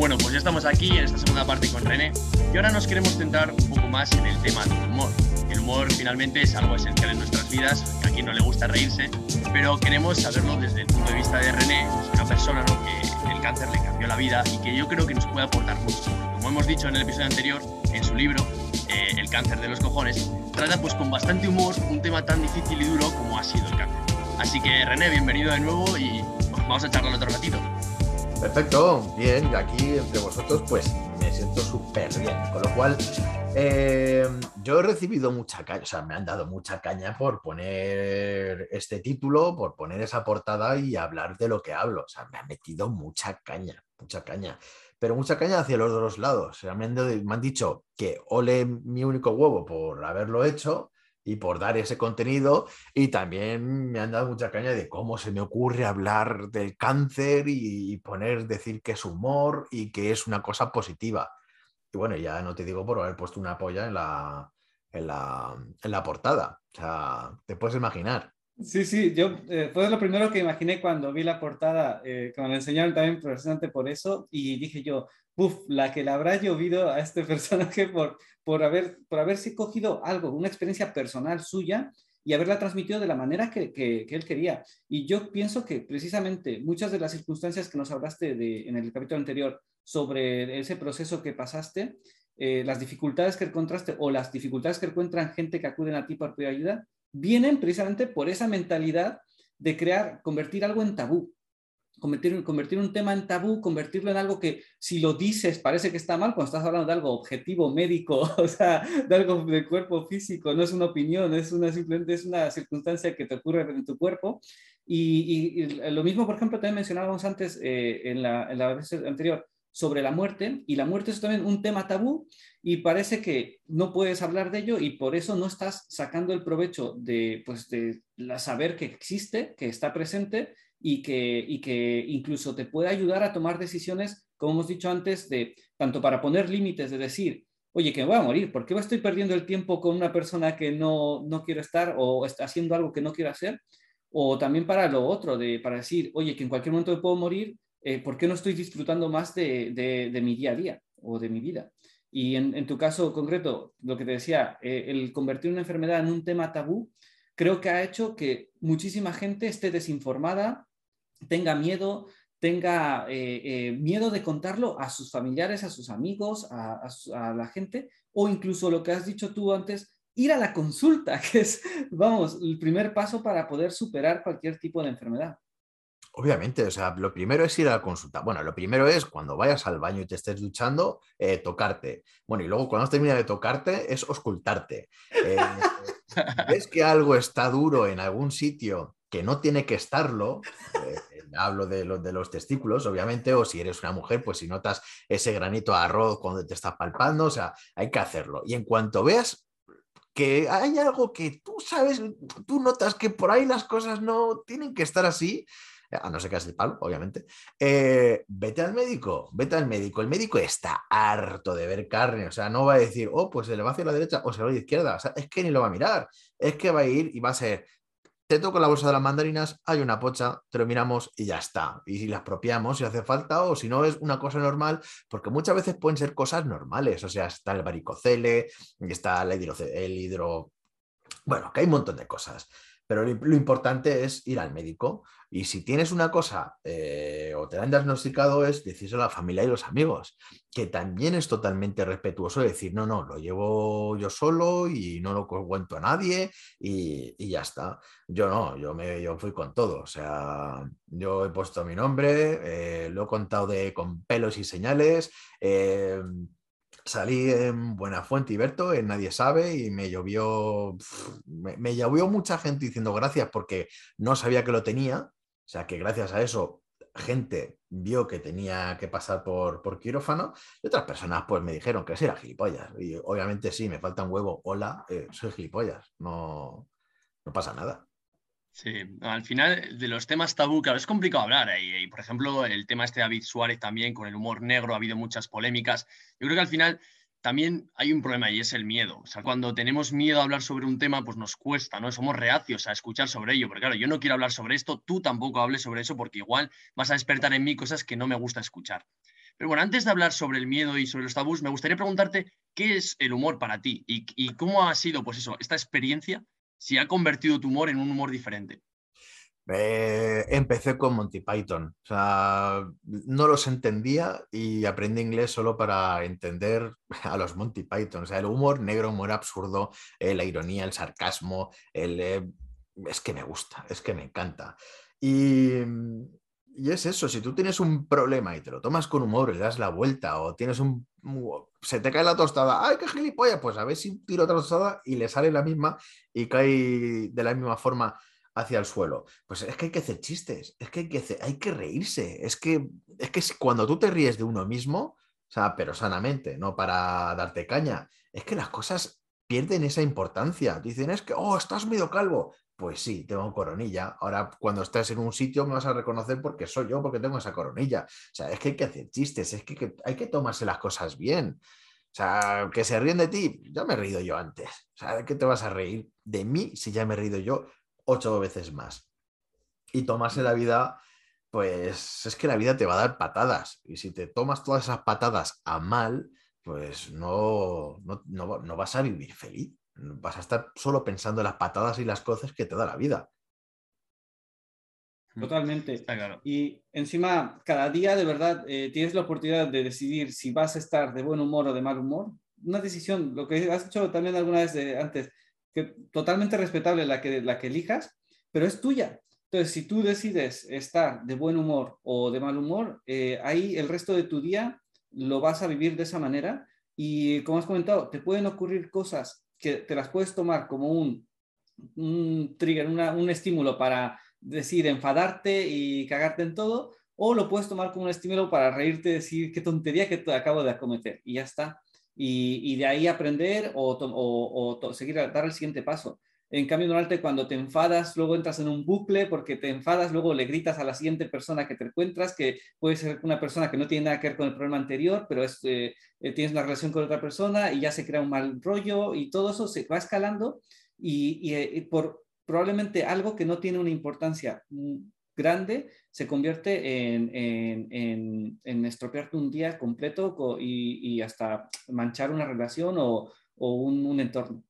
Bueno, pues ya estamos aquí en esta segunda parte con René y ahora nos queremos centrar un poco más en el tema del humor. El humor finalmente es algo esencial en nuestras vidas, que a quien no le gusta reírse, pero queremos saberlo desde el punto de vista de René, una persona que el cáncer le cambió la vida y que yo creo que nos puede aportar mucho. Como hemos dicho en el episodio anterior, en su libro, eh, El cáncer de los cojones, trata pues con bastante humor un tema tan difícil y duro como ha sido el cáncer. Así que René, bienvenido de nuevo y vamos a charlar otro ratito. Perfecto, bien, aquí entre vosotros pues me siento súper bien, con lo cual eh, yo he recibido mucha caña, o sea, me han dado mucha caña por poner este título, por poner esa portada y hablar de lo que hablo, o sea, me ha metido mucha caña, mucha caña, pero mucha caña hacia los dos lados, o sea, me, han, me han dicho que ole mi único huevo por haberlo hecho, y por dar ese contenido. Y también me han dado mucha caña de cómo se me ocurre hablar del cáncer y, poner, decir que es humor y que es una cosa positiva. Y bueno, ya no te digo por haber puesto una polla en la, en la, en la portada. O sea, te puedes imaginar. Sí, sí, yo eh, fue lo primero que imaginé cuando vi la portada, eh, como le enseñaron también precisamente por eso, y dije yo, la que le habrá llovido a este personaje por, por, haber, por haberse cogido algo, una experiencia personal suya y haberla transmitido de la manera que, que, él quería. Y yo pienso que precisamente muchas de las circunstancias que nos hablaste de, en el capítulo anterior sobre ese proceso que pasaste, eh, las dificultades que encontraste o las dificultades que encuentran gente que acuden a ti por pedir ayuda, vienen precisamente por esa mentalidad de crear, convertir algo en tabú, convertir, convertir un tema en tabú, convertirlo en algo que si lo dices parece que está mal cuando estás hablando de algo objetivo, médico, o sea, de algo del cuerpo físico, no es una opinión, es una simplemente es una circunstancia que te ocurre en tu cuerpo. Y, lo mismo, por ejemplo, también mencionábamos antes eh, en, la, en la vez anterior, sobre la muerte y la muerte es también un tema tabú y parece que no puedes hablar de ello y por eso no estás sacando el provecho de, pues, de la saber que existe, que está presente y que, y que incluso te puede ayudar a tomar decisiones, como hemos dicho antes, de tanto para poner límites, de decir, oye, que me voy a morir, ¿por qué estoy perdiendo el tiempo con una persona que no, no quiero estar o está haciendo algo que no quiero hacer? O también para lo otro, de, para decir, oye, que en cualquier momento me puedo morir eh, ¿por qué no estoy disfrutando más de, mi día a día o de mi vida? Y en, tu caso concreto, lo que te decía, eh, el convertir una enfermedad en un tema tabú, creo que ha hecho que muchísima gente esté desinformada, tenga miedo, tenga eh, miedo de contarlo a sus familiares, a sus amigos, a, la gente, o incluso lo que has dicho tú antes, ir a la consulta, que es, vamos, el primer paso para poder superar cualquier tipo de enfermedad. Obviamente, o sea, lo primero es ir a la consulta. Bueno, lo primero es cuando vayas al baño y te estés duchando, eh, tocarte. Bueno, y luego cuando termina de tocarte es oscultarte. Eh, ves que algo está duro en algún sitio que no tiene que estarlo, eh, hablo de, de los testículos, obviamente, o si eres una mujer, pues si notas ese granito de arroz cuando te estás palpando, o sea, hay que hacerlo. Y en cuanto veas que hay algo que tú sabes, tú notas que por ahí las cosas no tienen que estar así, a no ser que es el palo, obviamente, eh, vete al médico, vete al médico. El médico está harto de ver carne, o sea, no va a decir, oh, pues se le va hacia la derecha o se le va a la izquierda, o sea, es que ni lo va a mirar, es que va a ir y va a ser, te toco la bolsa de las mandarinas, hay una pocha, te lo miramos y ya está. Y si las apropiamos si hace falta o si no es una cosa normal, porque muchas veces pueden ser cosas normales, o sea, está el varicocele, está el hidro bueno, que hay un montón de cosas. Pero lo, importante es ir al médico. Y si tienes una cosa eh, o te la han diagnosticado, es decírselo a la familia y los amigos, que también es totalmente respetuoso decir, no, no, lo llevo yo solo y no lo cuento a nadie y, ya está. Yo no, yo, me, yo fui con todo. O sea, yo he puesto mi nombre, eh, lo he contado de, con pelos y señales. Eh, salí en Buenafuente y Berto, en Nadie Sabe, y me llovió, me, llovió mucha gente diciendo gracias porque no sabía que lo tenía. O sea que gracias a eso gente vio que tenía que pasar por, por quirófano y otras personas pues me dijeron que sí era gilipollas. Y obviamente sí, me falta un huevo. Hola, eh, soy gilipollas. No, no pasa nada. Sí, al final de los temas tabú, claro, es complicado hablar. Y, por ejemplo, el tema este de David Suárez también, con el humor negro, ha habido muchas polémicas. Yo creo que al final también hay un problema y es el miedo. O sea, cuando tenemos miedo a hablar sobre un tema, pues nos cuesta, ¿no? Somos reacios a escuchar sobre ello. Porque claro, yo no quiero hablar sobre esto, tú tampoco hables sobre eso, porque igual vas a despertar en mí cosas que no me gusta escuchar. Pero bueno, antes de hablar sobre el miedo y sobre los tabús, me gustaría preguntarte qué es el humor para ti y, cómo ha sido, pues eso, esta experiencia, si ha convertido tu humor en un humor diferente. Eh, empecé con Monty Python. O sea, no los entendía y aprendí inglés solo para entender a los Monty Python. O sea, el humor negro, humor absurdo, eh, la ironía, el sarcasmo, el, eh, es que me gusta, es que me encanta. Y, y es eso, si tú tienes un problema y te lo tomas con humor y le das la vuelta o tienes un... se te cae la tostada, ¡ay, qué gilipollas! Pues a ver si tiro otra tostada y le sale la misma y cae de la misma forma hacia el suelo. Pues es que hay que hacer chistes, es que hay que, hay que reírse, es que, es que cuando tú te ríes de uno mismo, o sea, pero sanamente, no para darte caña, es que las cosas pierden esa importancia. Dicen, es que, oh, estás medio calvo. Pues sí, tengo coronilla. Ahora, cuando estés en un sitio, me vas a reconocer porque soy yo, porque tengo esa coronilla. O sea, es que hay que hacer chistes, es que, hay que tomarse las cosas bien. O sea, que se ríen de ti, ya me he reído yo antes. O sea, ¿de qué te vas a reír de mí si ya me he reído yo ocho veces más? Y tomarse la vida, pues es que la vida te va a dar patadas. Y si te tomas todas esas patadas a mal, pues no, no, no vas a vivir feliz vas a estar solo pensando en las patadas y las cosas que te da la vida. Totalmente. Y encima, cada día de verdad eh, tienes la oportunidad de decidir si vas a estar de buen humor o de mal humor. Una decisión, lo que has hecho también alguna vez antes, que totalmente respetable la que, la que elijas, pero es tuya. Entonces, si tú decides estar de buen humor o de mal humor, eh, ahí el resto de tu día lo vas a vivir de esa manera. Y como has comentado, te pueden ocurrir cosas que te las puedes tomar como un, un trigger, un estímulo para decir enfadarte y cagarte en todo, o lo puedes tomar como un estímulo para reírte y decir qué tontería que te acabo de acometer y ya está. Y, de ahí aprender o, o, seguir a dar el siguiente paso. En cambio, normalmente cuando te enfadas, luego entras en un bucle porque te enfadas, luego le gritas a la siguiente persona que te encuentras, que puede ser una persona que no tiene nada que ver con el problema anterior, pero es, eh, eh, tienes una relación con otra persona y ya se crea un mal rollo y todo eso se va escalando y, eh, por probablemente algo que no tiene una importancia mm, grande se convierte en, en, en, estropearte un día completo y, hasta manchar una relación o, o un entorno.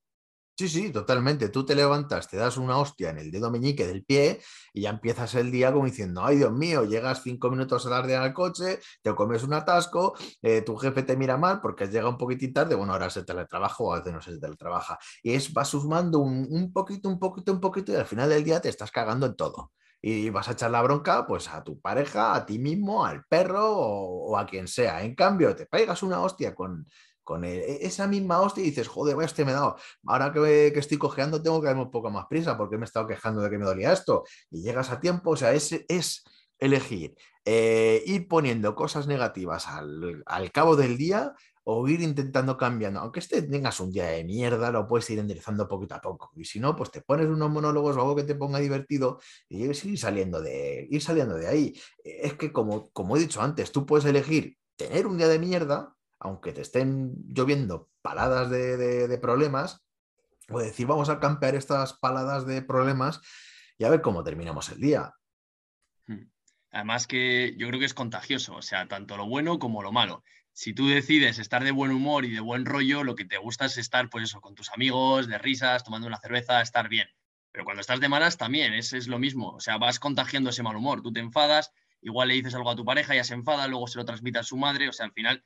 Sí, sí, totalmente. Tú te levantas, te das una hostia en el dedo meñique del pie y ya empiezas el día como diciendo, ay Dios mío, llegas cinco minutos tarde al coche, te comes un atasco, eh, tu jefe te mira mal porque has llegado un poquitín tarde, bueno, ahora se teletrabaja o a veces no se teletrabaja. Y es, vas sumando un, poquito, un poquito, un poquito y al final del día te estás cagando en todo y vas a echar la bronca pues a tu pareja, a ti mismo, al perro o, o, a quien sea. En cambio, te pegas una hostia con, con e, esa misma hostia y dices, joder, vaya, este me he dado. Ahora que, estoy cojeando, tengo que darme un poco más prisa porque me he estado quejando de que me dolía esto. Y llegas a tiempo, o sea, es, es elegir eh, ir poniendo cosas negativas al, cabo del día o ir intentando cambiando. Aunque este tengas un día de mierda, lo puedes ir enderezando poquito a poco. Y si no, pues te pones unos monólogos o algo que te ponga divertido y ir saliendo de, ir saliendo de ahí. Es que, como, como he dicho antes, tú puedes elegir tener un día de mierda aunque te estén lloviendo paladas de, problemas, o decir, vamos a campear estas paladas de problemas y a ver cómo terminamos el día. Hmm. Además que yo creo que es contagioso, o sea, tanto lo bueno como lo malo. Si tú decides estar de buen humor y de buen rollo, lo que te gusta es estar, pues eso, con tus amigos, de risas, tomando una cerveza, estar bien. Pero cuando estás de malas también es, es lo mismo, o sea, vas contagiando ese mal humor. Tú te enfadas, igual le dices algo a tu pareja, ya se enfada, luego se lo transmite a su madre, o sea, al final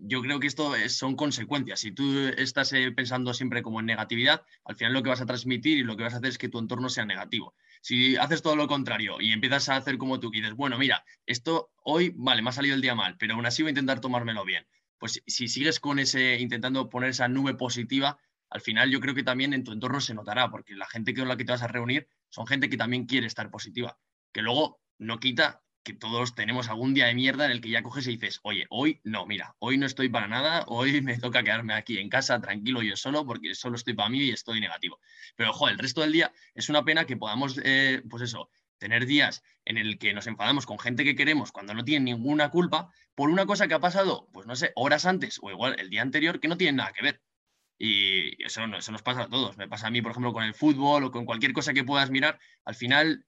yo creo que esto son consecuencias. Si tú estás eh, pensando siempre como en negatividad, al final lo que vas a transmitir y lo que vas a hacer es que tu entorno sea negativo. Si haces todo lo contrario y empiezas a hacer como tú y dices, bueno, mira, esto hoy, vale, me ha salido el día mal, pero aún así voy a intentar tomármelo bien. Pues si sigues con ese, intentando poner esa nube positiva, al final yo creo que también en tu entorno se notará, porque la gente con la que te vas a reunir son gente que también quiere estar positiva. Que luego no quita que todos tenemos algún día de mierda en el que ya coges y dices, oye, hoy no, mira, hoy no estoy para nada, hoy me toca quedarme aquí en casa tranquilo yo solo porque solo estoy para mí y estoy negativo. Pero, ojo, el resto del día es una pena que podamos, eh, pues eso, tener días en el que nos enfadamos con gente que queremos cuando no tienen ninguna culpa por una cosa que ha pasado, pues no sé, horas antes o igual el día anterior que no tienen nada que ver. Y eso, eso nos pasa a todos. Me pasa a mí, por ejemplo, con el fútbol o con cualquier cosa que puedas mirar. Al final,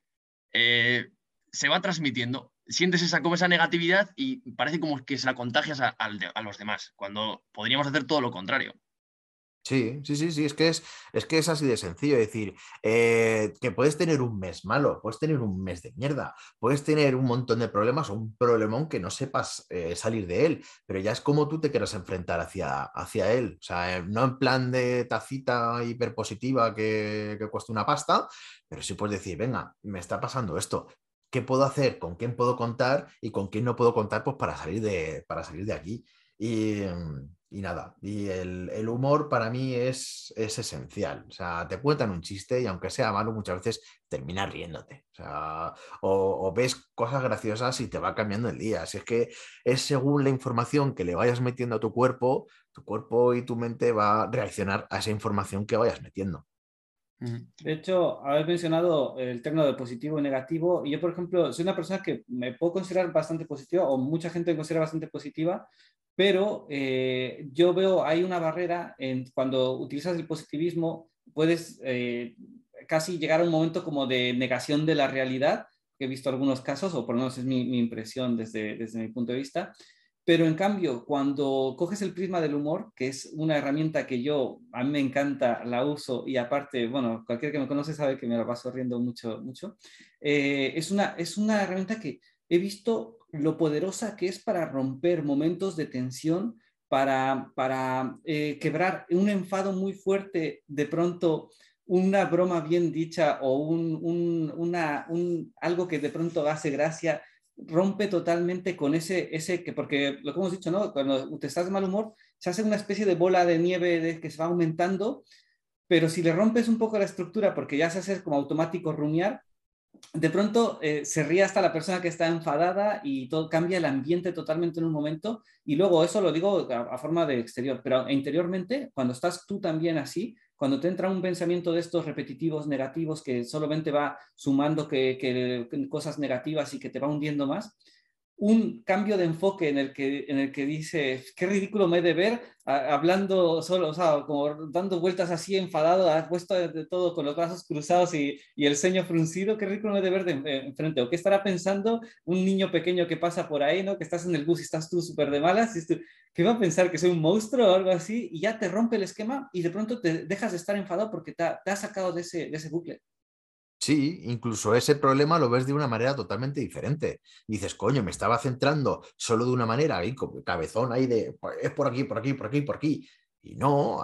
eh, se va transmitiendo sientes esa, esa negatividad y parece como que se la contagias a, los demás, cuando podríamos hacer todo lo contrario. Sí, sí, sí, sí, es que es, es que es así de sencillo. decir, eh, que puedes tener un mes malo, puedes tener un mes de mierda, puedes tener un montón de problemas o un problemón que no sepas eh, salir de él, pero ya es como tú te quieras enfrentar hacia, hacia él. O sea, eh, no en plan de tacita hiperpositiva que, que cuesta una pasta, pero sí puedes decir, venga, me está pasando esto, qué puedo hacer, con quién puedo contar y con quién no puedo contar pues para salir de, para salir de aquí. Y, y nada, y el, humor para mí es, es, esencial. O sea, te cuentan un chiste y aunque sea malo, muchas veces terminas riéndote. O, o, ves cosas graciosas y te va cambiando el día. Si es que es según la información que le vayas metiendo a tu cuerpo, tu cuerpo y tu mente va a reaccionar a esa información que vayas metiendo. De hecho, habéis mencionado el término de positivo y negativo. Y yo, por ejemplo, soy una persona que me puedo considerar bastante positiva, o mucha gente me considera bastante positiva, pero eh, yo veo, hay una barrera en cuando utilizas el positivismo, puedes eh, casi llegar a un momento como de negación de la realidad, he visto algunos casos, o por lo menos es mi, mi impresión desde, desde mi punto de vista. Pero en cambio, cuando coges el prisma del humor, que es una herramienta que yo, a mí me encanta, la uso y aparte, bueno, cualquier que me conoce sabe que me la paso riendo mucho, mucho, eh, es, una, es una herramienta que he visto lo poderosa que es para romper momentos de tensión, para, para eh, quebrar un enfado muy fuerte, de pronto una broma bien dicha o un, un, una, un, algo que de pronto hace gracia, rompe totalmente con ese, ese que, porque lo que hemos dicho, ¿no? Cuando te estás de mal humor, se hace una especie de bola de nieve de, que se va aumentando, pero si le rompes un poco la estructura, porque ya se hace como automático rumiar, de pronto eh, se ríe hasta la persona que está enfadada y todo cambia el ambiente totalmente en un momento. Y luego eso lo digo a, forma de exterior, pero interiormente, cuando estás tú también así, cuando te entra un pensamiento de estos repetitivos negativos que solamente va sumando que cosas negativas y que te va hundiendo más, un cambio de enfoque en el que, en el que dice, qué ridículo me he de ver, hablando solo, o sea, como dando vueltas así enfadado, ha puesto de, todo con los brazos cruzados y, y, el ceño fruncido, qué ridículo me he de ver de, enfrente. O qué estará pensando un niño pequeño que pasa por ahí, ¿no? Que estás en el bus y estás tú súper de malas, y ¿qué va a pensar? ¿Que soy un monstruo o algo así? Y ya te rompe el esquema y de pronto te dejas de estar enfadado porque te, te has sacado de ese, de ese bucle. Sí, incluso ese problema lo ves de una manera totalmente diferente. Dices, coño, me estaba centrando solo de una manera, ahí, cabezón ahí de, es por aquí, por aquí, por aquí, por aquí. Y no,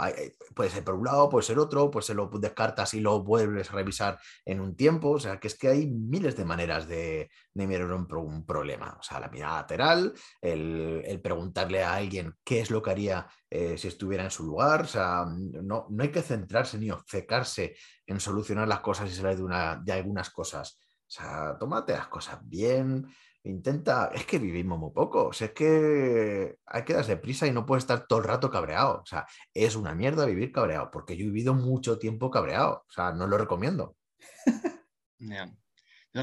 puede ser por un lado, puede ser otro, pues se lo descartas y lo vuelves a revisar en un tiempo. O sea, que es que hay miles de maneras de, mirar un, problema. O sea, la mirada lateral, el, preguntarle a alguien qué es lo que haría eh, si estuviera en su lugar. O sea, no, no hay que centrarse ni obcecarse en solucionar las cosas y salir de, una, de algunas cosas. O sea, tómate las cosas bien, Intenta, es que vivimos muy poco, o sea, es que hay que darse prisa y no puedes estar todo el rato cabreado, o sea, es una mierda vivir cabreado, porque yo he vivido mucho tiempo cabreado, o sea, no lo recomiendo. Yeah.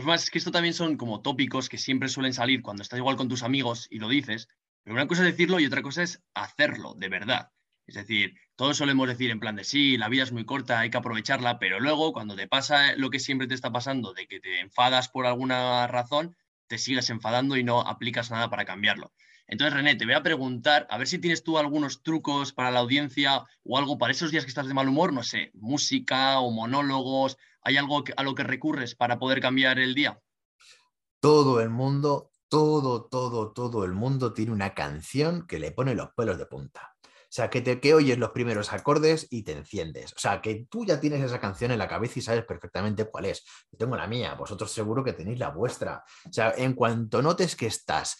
más es que esto también son como tópicos que siempre suelen salir cuando estás igual con tus amigos y lo dices, pero una cosa es decirlo y otra cosa es hacerlo, de verdad. Es decir, todos solemos decir en plan de sí, la vida es muy corta, hay que aprovecharla, pero luego cuando te pasa lo que siempre te está pasando, de que te enfadas por alguna razón, te sigues enfadando y no aplicas nada para cambiarlo. Entonces, René, te voy a preguntar, a ver si tienes tú algunos trucos para la audiencia o algo para esos días que estás de mal humor, no sé, música o monólogos, ¿hay algo a lo que recurres para poder cambiar el día? Todo el mundo, todo, todo, todo el mundo tiene una canción que le pone los pelos de punta. O sea, que, te, que oyes los primeros acordes y te enciendes. O sea, que tú ya tienes esa canción en la cabeza y sabes perfectamente cuál es. Yo tengo la mía, vosotros seguro que tenéis la vuestra. O sea, en cuanto notes que estás,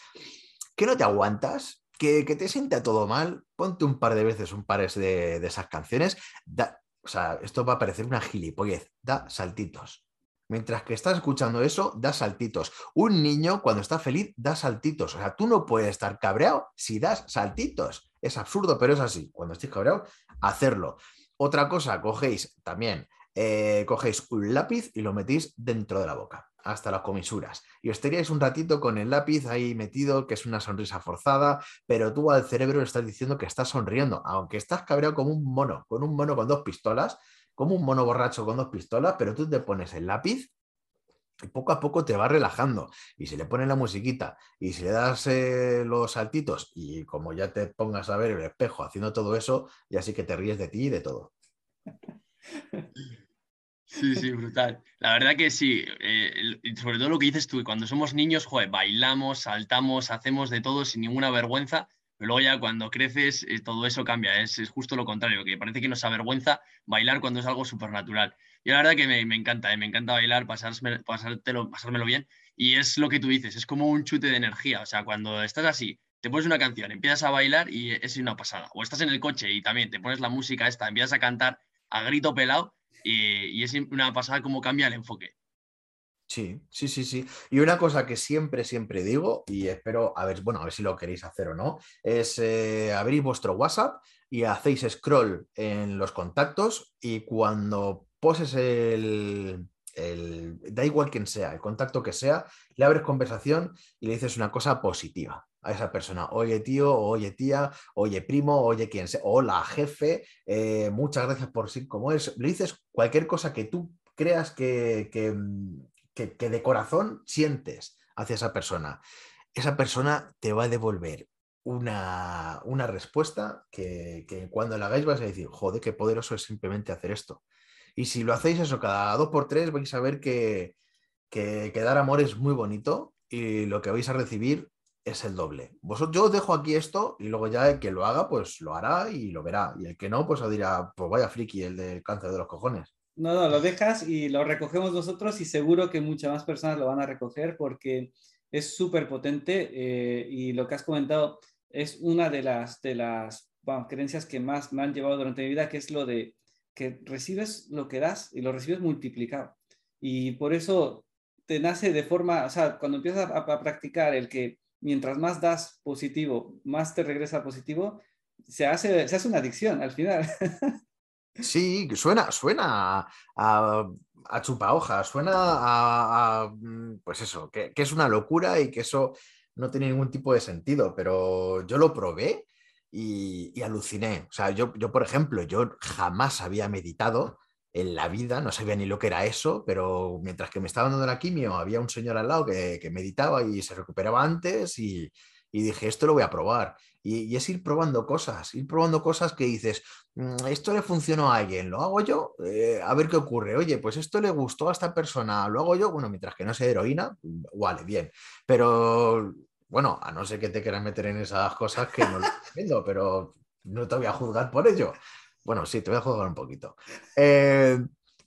que no te aguantas, que, te sienta todo mal, ponte un par de veces un par de, de esas canciones. o sea, esto va a parecer una gilipollez. Da saltitos. Mientras que estás escuchando eso, da saltitos. Un niño cuando está feliz da saltitos. O sea, tú no puedes estar cabreado si das saltitos. Es absurdo, pero es así. Cuando estés cabreado, hacerlo. Otra cosa, cogéis también, eh, cogéis un lápiz y lo metís dentro de la boca, hasta las comisuras. Y os teníais un ratito con el lápiz ahí metido, que es una sonrisa forzada, pero tú al cerebro le estás diciendo que estás sonriendo, aunque estás cabreado como un mono, con un mono con dos pistolas, como un mono borracho con dos pistolas, pero tú te pones el lápiz Y poco a poco te va relajando. Y si le pones la musiquita y si le das eh, los saltitos y como ya te pongas a ver el espejo haciendo todo eso, ya sí que te ríes de ti y de todo. Sí, sí, brutal. La verdad que sí, eh, sobre todo lo que dices tú, cuando somos niños, joder, bailamos, saltamos, hacemos de todo sin ninguna vergüenza, pero luego ya cuando creces eh, todo eso cambia, es, justo lo contrario, que parece que nos avergüenza bailar cuando es algo súper natural. Y la verdad que me, encanta, eh, me encanta bailar, pasármelo, pasármelo bien, y es lo que tú dices, es como un chute de energía, o sea, cuando estás así, te pones una canción, empiezas a bailar y es una pasada, o estás en el coche y también te pones la música esta, empiezas a cantar a grito pelado y, es una pasada cómo cambia el enfoque. Sí, sí, sí, sí. Y una cosa que siempre, siempre digo, y espero, a ver, bueno, a ver si lo queréis hacer o no, es eh, abrir vuestro WhatsApp y hacéis scroll en los contactos y cuando poses el, da igual quien sea, el contacto que sea, le abres conversación y le dices una cosa positiva a esa persona. Oye tío, oye tía, oye primo, oye quien sea, hola jefe, eh, muchas gracias por ser como es. Le dices cualquier cosa que tú creas que, que, de corazón sientes hacia esa persona. Esa persona te va a devolver una, una respuesta que, que, cuando la hagáis vais a decir, joder, qué poderoso es simplemente hacer esto. Y si lo hacéis eso cada dos por tres, vais a ver que, que, que dar amor es muy bonito y lo que vais a recibir es el doble. Vosotros, yo os dejo aquí esto y luego ya el que lo haga, pues lo hará y lo verá. Y el que no, pues dirá, pues vaya friki, el del cáncer de los cojones. No, no, lo dejas y lo recogemos nosotros y seguro que muchas más personas lo van a recoger porque es súper potente eh, y lo que has comentado es una de las, de las creencias que más me han llevado durante mi vida, que es lo de que recibes lo que das y lo recibes multiplicado. Y por eso te nace de forma, o sea, cuando empiezas a practicar el que mientras más das positivo, más te regresa positivo, se hace, se hace una adicción al final. Sí, suena, suena a, a, chupa hojas, suena a, mm, pues eso, que, es una locura y que eso no tiene ningún tipo de sentido, pero yo lo probé y, aluciné. O sea, yo, yo, por ejemplo, yo jamás había meditado en la vida, no sabía ni lo que era eso, pero mientras que me estaba dando la quimio, había un señor al lado que, meditaba y se recuperaba antes y, dije, esto lo voy a probar. Y, es ir probando cosas, ir probando cosas que dices, mm, esto le funcionó a alguien, lo hago yo, eh, a ver qué ocurre. Oye, pues esto le gustó a esta persona, lo hago yo, bueno, mientras que no sea heroína, vale, bien. Pero bueno, a no ser que te quieras meter en esas cosas que no lo entiendo, pero no te voy a juzgar por ello. Bueno, sí, te voy a jugar un poquito. Eh,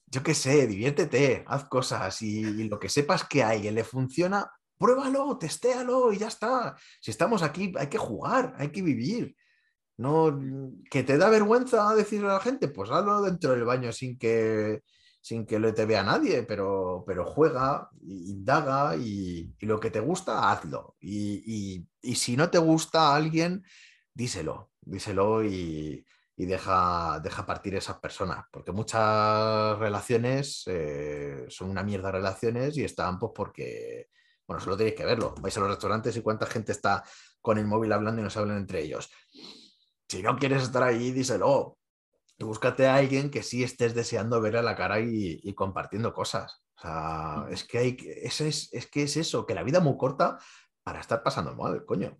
yo qué sé, diviértete, haz cosas y, lo que sepas que a alguien le funciona, pruébalo, testéalo y ya está. Si estamos aquí, hay que jugar, hay que vivir. No, que te da vergüenza decirle a la gente, pues hazlo dentro del baño sin que, sin que te vea nadie, pero, pero juega, indaga y, y, lo que te gusta, hazlo. Y, y, si no te gusta a alguien, díselo, díselo y, y deja, deja partir esas personas, porque muchas relaciones eh, son una mierda relaciones y están pues porque, bueno, solo tenéis que verlo, vais a los restaurantes y cuánta gente está con el móvil hablando y no se hablan entre ellos. Si no quieres estar ahí, díselo. Y búscate a alguien que sí estés deseando ver a la cara y, compartiendo cosas. O sea, es que, hay, es, es, es que es eso, que la vida es muy corta para estar pasando mal, coño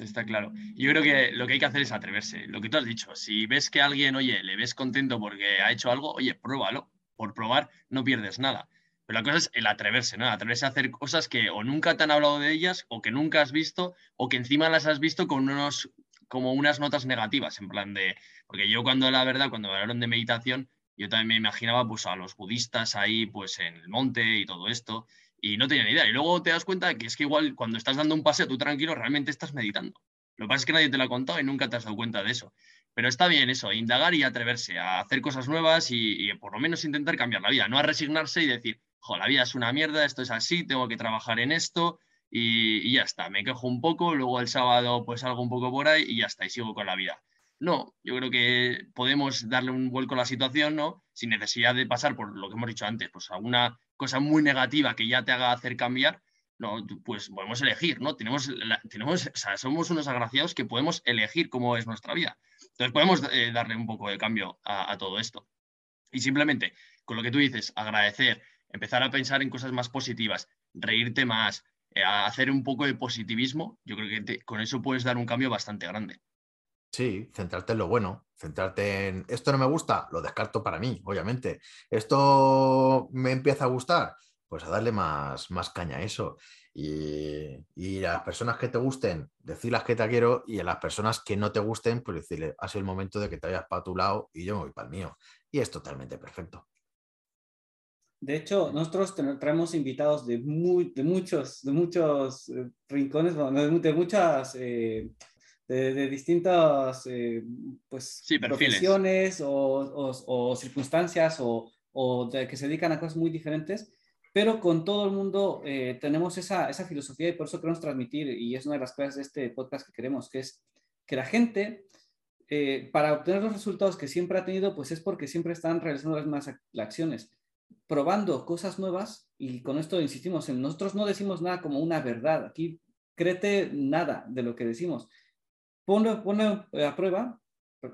está claro. Yo creo que lo que hay que hacer es atreverse. Lo que tú has dicho, si ves que alguien, oye, le ves contento porque ha hecho algo, oye, pruébalo. Por probar no pierdes nada. Pero la cosa es el atreverse, ¿no? Atreverse a hacer cosas que o nunca te han hablado de ellas, o que nunca has visto, o que encima las has visto con unos, como unas notas negativas, en plan de. Porque yo, cuando la verdad, cuando hablaron de meditación, yo también me imaginaba pues a los budistas ahí, pues en el monte y todo esto y no tenía ni idea. Y luego te das cuenta que es que igual cuando estás dando un paseo tú tranquilo, realmente estás meditando. Lo que pasa es que nadie te lo ha contado y nunca te has dado cuenta de eso. Pero está bien eso, indagar y atreverse a hacer cosas nuevas y, por lo menos intentar cambiar la vida, no a resignarse y decir, la vida es una mierda, esto es así, tengo que trabajar en esto y, ya está, me quejo un poco, luego el sábado pues salgo un poco por ahí y ya está, y sigo con la vida. No, yo creo que podemos darle un vuelco a la situación, ¿no? Sin necesidad de pasar por lo que hemos dicho antes, pues alguna cosa muy negativa que ya te haga hacer cambiar, no, pues podemos elegir, ¿no? Tenemos, tenemos somos unos agraciados que podemos elegir cómo es nuestra vida. Entonces podemos eh, darle un poco de cambio a, todo esto. Y simplemente, con lo que tú dices, agradecer, empezar a pensar en cosas más positivas, reírte más, eh, hacer un poco de positivismo, yo creo que con eso puedes dar un cambio bastante grande. Sí, centrarte en lo bueno, centrarte en esto no me gusta, lo descarto para mí, obviamente. Esto me empieza a gustar, pues a darle más, más caña a eso. Y, y, a las personas que te gusten, decirlas que te quiero, y a las personas que no te gusten, pues decirle, ha sido el momento de que te vayas para tu lado y yo me voy para el mío. Y es totalmente perfecto. De hecho, nosotros traemos invitados de, muy, de muchos, de muchos eh, rincones, de, muchas eh, de, distintas eh, pues, profesiones o, circunstancias o, que se dedican a cosas muy diferentes, pero con todo el mundo eh, tenemos esa, esa, filosofía y por eso queremos transmitir, y es una de las cosas de este podcast que queremos, que es que la gente, eh, para obtener los resultados que siempre ha tenido, pues es porque siempre están realizando las mismas acciones, probando cosas nuevas, y con esto insistimos, en nosotros no decimos nada como una verdad, aquí créete nada de lo que decimos, ponlo, a prueba,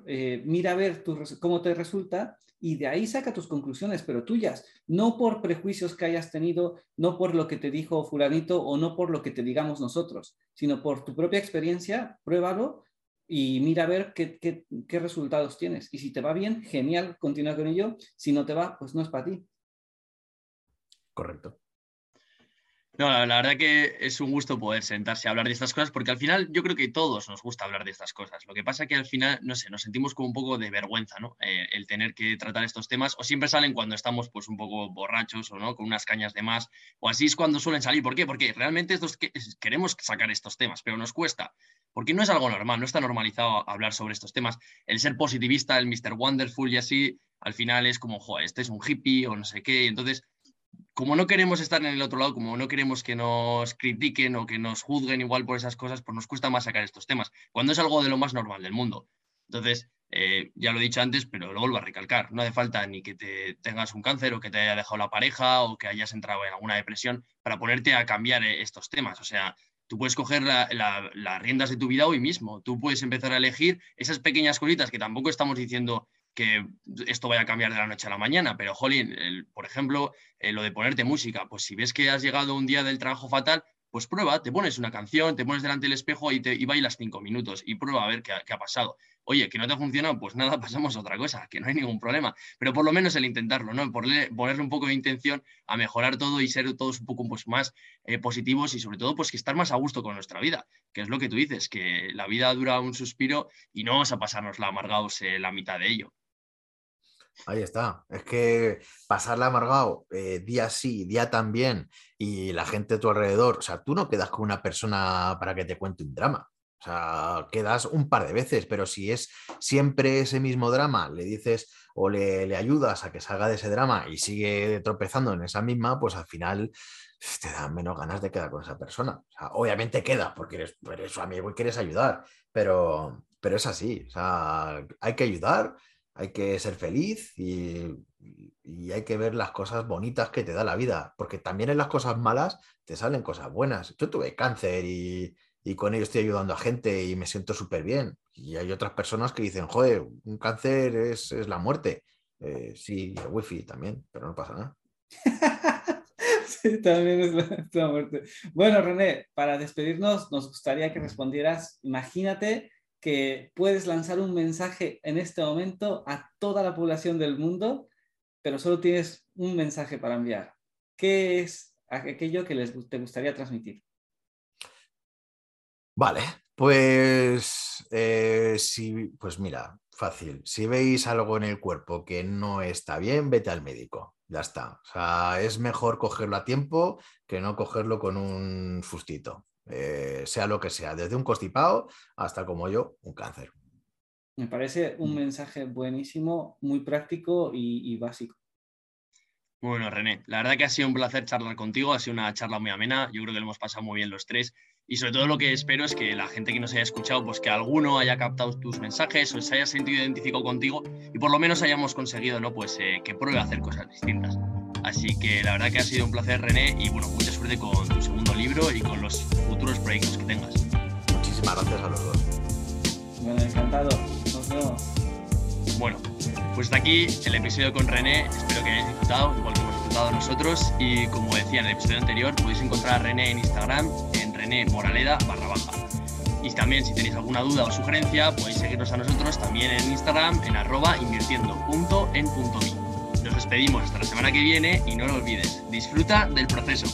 eh, mira a ver cómo te resulta y de ahí saca tus conclusiones, pero tuyas, no por prejuicios que hayas tenido, no por lo que te dijo fulanito o no por lo que te digamos nosotros, sino por tu propia experiencia, pruébalo y mira a ver qué, qué resultados tienes. Y si te va bien, genial, continúa con ello. Si no te va, pues no es para ti. Correcto. No, la, verdad que es un gusto poder sentarse a hablar de estas cosas, porque al final yo creo que todos nos gusta hablar de estas cosas. Lo que pasa que al final, no sé, nos sentimos como un poco de vergüenza, ¿no? Eh, el tener que tratar estos temas, o siempre salen cuando estamos pues un poco borrachos o no, con unas cañas de más, o así es cuando suelen salir. ¿Por qué? Porque realmente estos, queremos sacar estos temas, pero nos cuesta, porque no es algo normal, no está normalizado hablar sobre estos temas. El ser positivista, el Mr. Wonderful y así, al final es como, joder, este es un hippie o no sé qué, entonces como no queremos estar en el otro lado, como no queremos que nos critiquen o que nos juzguen igual por esas cosas, pues nos cuesta más sacar estos temas, cuando es algo de lo más normal del mundo. Entonces, eh, ya lo he dicho antes, pero lo vuelvo a recalcar, no hace falta ni que te tengas un cáncer o que te haya dejado la pareja o que hayas entrado en alguna depresión para ponerte a cambiar eh, estos temas. O sea, tú puedes coger las riendas de tu vida hoy mismo, tú puedes empezar a elegir esas pequeñas cositas que tampoco estamos diciendo que esto vaya a cambiar de la noche a la mañana, pero, jolín, por ejemplo, eh, lo de ponerte música, pues si ves que has llegado un día del trabajo fatal, pues prueba, te pones una canción, te pones delante del espejo y, te, y bailas cinco minutos y prueba a ver qué, ha pasado. Oye, que no te ha funcionado, pues nada, pasamos a otra cosa, que no hay ningún problema. Pero por lo menos el intentarlo, ¿no? Ponerle, un poco de intención a mejorar todo y ser todos un poco pues, más eh, positivos y sobre todo pues que estar más a gusto con nuestra vida, que es lo que tú dices, que la vida dura un suspiro y no vamos a pasarnos la amargados eh, la mitad de ello. Ahí está. Es que pasarla amargado eh, día sí, día también, y la gente a tu alrededor, o sea, tú no quedas con una persona para que te cuente un drama. O sea, quedas un par de veces, pero si es siempre ese mismo drama, le dices o le, ayudas a que salga de ese drama y sigue tropezando en esa misma, pues al final te dan menos ganas de quedar con esa persona. O sea, obviamente queda porque eres, eres su amigo y quieres ayudar, pero, pero es así. O sea, hay que ayudar hay que ser feliz y, hay que ver las cosas bonitas que te da la vida, porque también en las cosas malas te salen cosas buenas. Yo tuve cáncer y, con ello estoy ayudando a gente y me siento súper bien. Y hay otras personas que dicen, joder, un cáncer es, la muerte. Eh, sí, el wifi también, pero no pasa nada. sí, también es la muerte. Bueno, René, para despedirnos, nos gustaría que respondieras, imagínate que puedes lanzar un mensaje en este momento a toda la población del mundo, pero solo tienes un mensaje para enviar. ¿Qué es aquello que les te gustaría transmitir? Vale, pues, eh, si, pues mira, fácil. Si veis algo en el cuerpo que no está bien, vete al médico. Ya está. O sea, es mejor cogerlo a tiempo que no cogerlo con un fustito. Eh, sea lo que sea, desde un constipado hasta como yo, un cáncer. Me parece un mm. mensaje buenísimo, muy práctico y, básico. Bueno, René, la verdad que ha sido un placer charlar contigo, ha sido una charla muy amena, yo creo que lo hemos pasado muy bien los tres y sobre todo lo que espero es que la gente que nos haya escuchado, pues que alguno haya captado tus mensajes o se haya sentido identificado contigo y por lo menos hayamos conseguido, ¿no? Pues eh, que pruebe a hacer cosas distintas. Así que la verdad que ha sido un placer, René, y bueno, mucha suerte con tu segundo libro y con los futuros proyectos que tengas. Muchísimas gracias a los dos. Bueno, encantado. Nos vemos. Bueno, pues hasta aquí el episodio con René. Espero que hayáis disfrutado, igual que hemos disfrutado nosotros. Y como decía en el episodio anterior, podéis encontrar a René en Instagram, en René Moraleda barra baja. Y también, si tenéis alguna duda o sugerencia, podéis seguirnos a nosotros también en Instagram, en arroba invirtiendo punto en punto despedimos hasta la semana que viene y no lo olvides, disfruta del proceso.